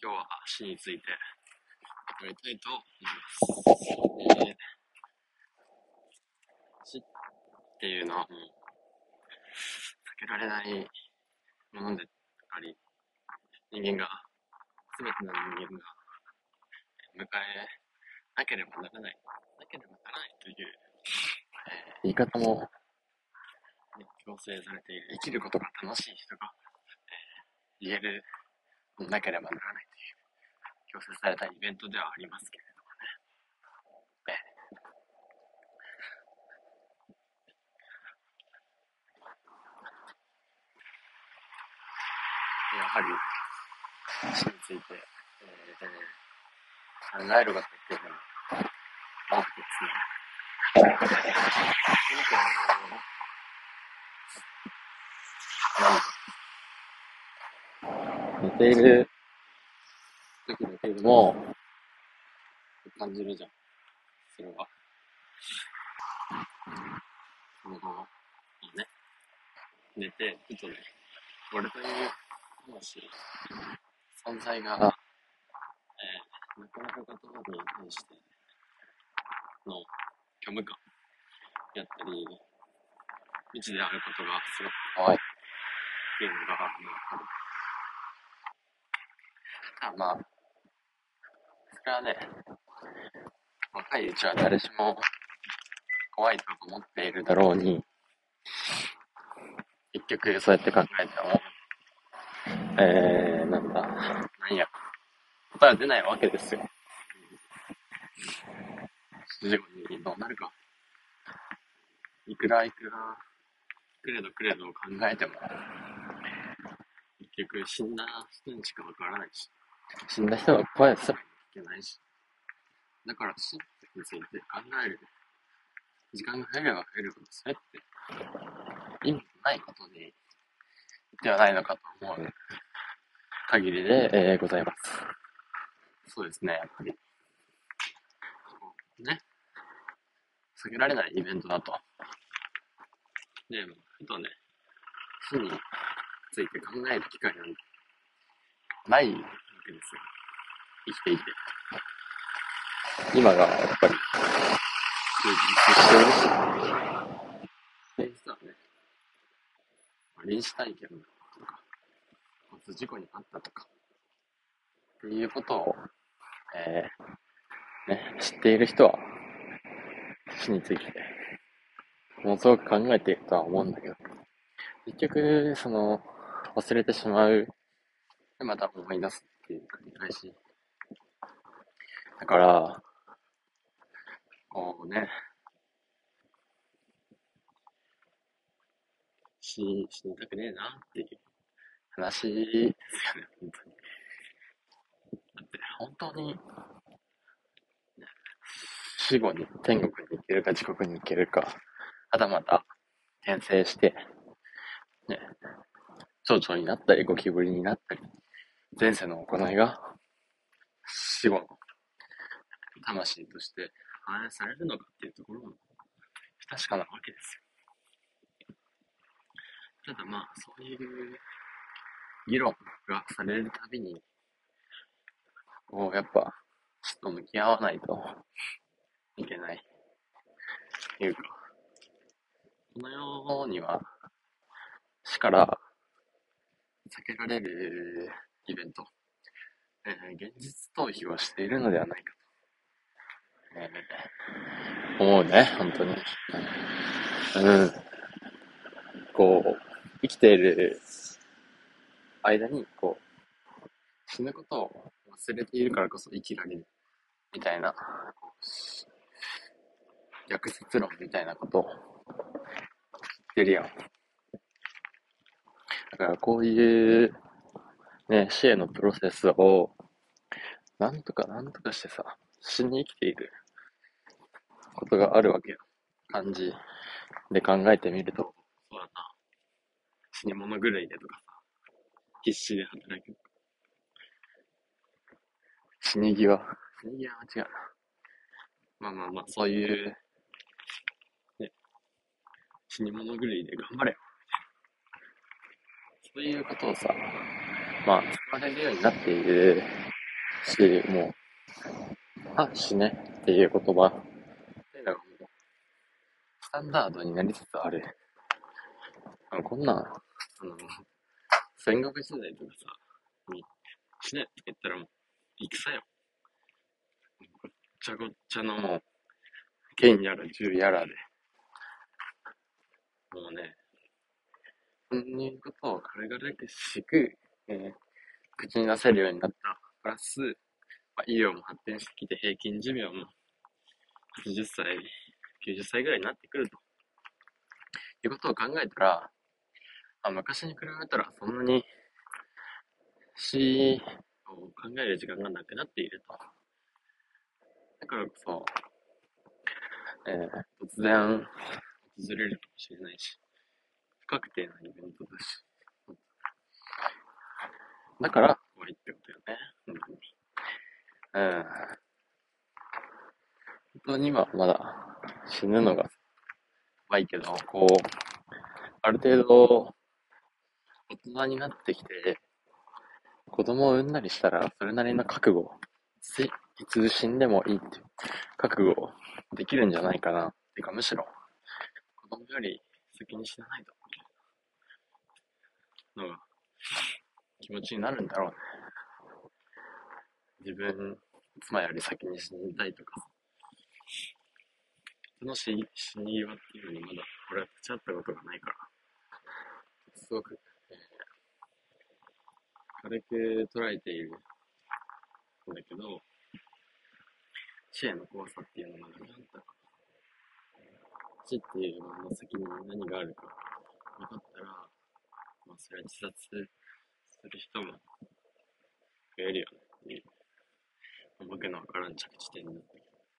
今日は死について語りたいと思います。えー、死っていうのはもう避けられないものであり、人間が、すべての人間が迎えなければならない、なければならないという、えー、言い方も、ね、強制されている、生きることが楽しい人が、えー、言えるなければならないという、強制されたイベントではありますけれどもね。やはり、死について、えー、考えることっていうのは、多くですね。何だ寝ている時だけでも、感じるじゃん。それは。その、ね、寝て、ふとね、俺という魂、存在が、えー、なかなか言葉に対しての虚無感やったり、未知であることがすごく怖いっていうのが、まあ、ある。あまあ、それはね、若いうちは誰しも怖いと思っているだろうに、結局そうやって考えても、えー、なんだ、なんや、答えは出ないわけですよ。主人公にどうなるか。いくらいくら、くれどくれど考えても、結局死んだ人にしかわからないし。死んだ人が声すら聞けないし。だから死について考える。時間が増えれば増えるほど、それって意味のないことで、ではないのかと思う限りで、えー、ございます。そうですね、やっぱり。ね。避けられないイベントだと。で、ふとね、死について考える機会なんてないけですよ。生きていて。今がやっぱり、充実しているし、で、実はね、臨死体験とか、交事故にあったとか、っていうことを、えー、ね、知っている人は、死について、ものすごく考えているとは思うんだけど、結局、その、忘れてしまう、で、また思い出すっていし。だから、こうね、死、死にたくねえなっていう話ですよね、本当に。だって、本当に、死後に天国に行けるか地獄に行けるか、はたまた転生して、ね、蝶々になったり、ゴキブリになったり、前世の行いが死後の魂として反映されるのかっていうところも不確かなわけですよ。ただまあ、そういう議論がされるたびに、こう、やっぱ、死と向き合わないといけない。というか、この世には死から避けられるイベント、えー、現実逃避をしているのではないかと、えー、思うね、本当に。うん。こう、生きている間に、こう、死ぬことを忘れているからこそ生きられる、みたいな、逆説論みたいなことを言ってるやん。だからこういうね、死へのプロセスを、なんとかなんとかしてさ、死に生きていることがあるわけよ。感じで考えてみると、そうだな。死に物狂いでとかさ、必死で働く。死に際。死に際は違うな。まあまあまあ、そういう、ね、死に物狂いで頑張れよ。そういうことをさ、まあ、使われるようになっているし、もう、あ、死ねっていう言葉、スタンダードになりつつある。あこんなん、あの、戦国時代とかさ、に死ねって言ったらもう、戦よ。ごっちゃごっちゃのもう、剣やら銃やらで、もうね、そういうことを軽々しく、えー、口に出せるようになった。プラス、まあ、医療も発展してきて平均寿命も80歳、90歳ぐらいになってくると。いうことを考えたら、あ昔に比べたらそんなに死を考える時間がなくなっていると。だからこそ、えー、突然訪れるかもしれないし、不確定なイベントだし。だから、怖いってことよね。うん。本当に今まだ死ぬのが怖いけど、こう、ある程度、大人になってきて、子供を産んだりしたら、それなりの覚悟、いつ死んでもいいっていう覚悟できるんじゃないかな。てか、むしろ、子供より先に死なないと、のが、気持ちになるんだろうね。自分、妻より先に死にたいとか、その死死に際っていうのにまだ俺は立ち会ったことがないから、すごく、えー、軽く捉えているんだけど、死への怖さっていうのが何だったか。死っていうのの先に何があるか分かったら、まあそれは自殺する人も増えるよねっていう、僕の分からん着地点になってきた。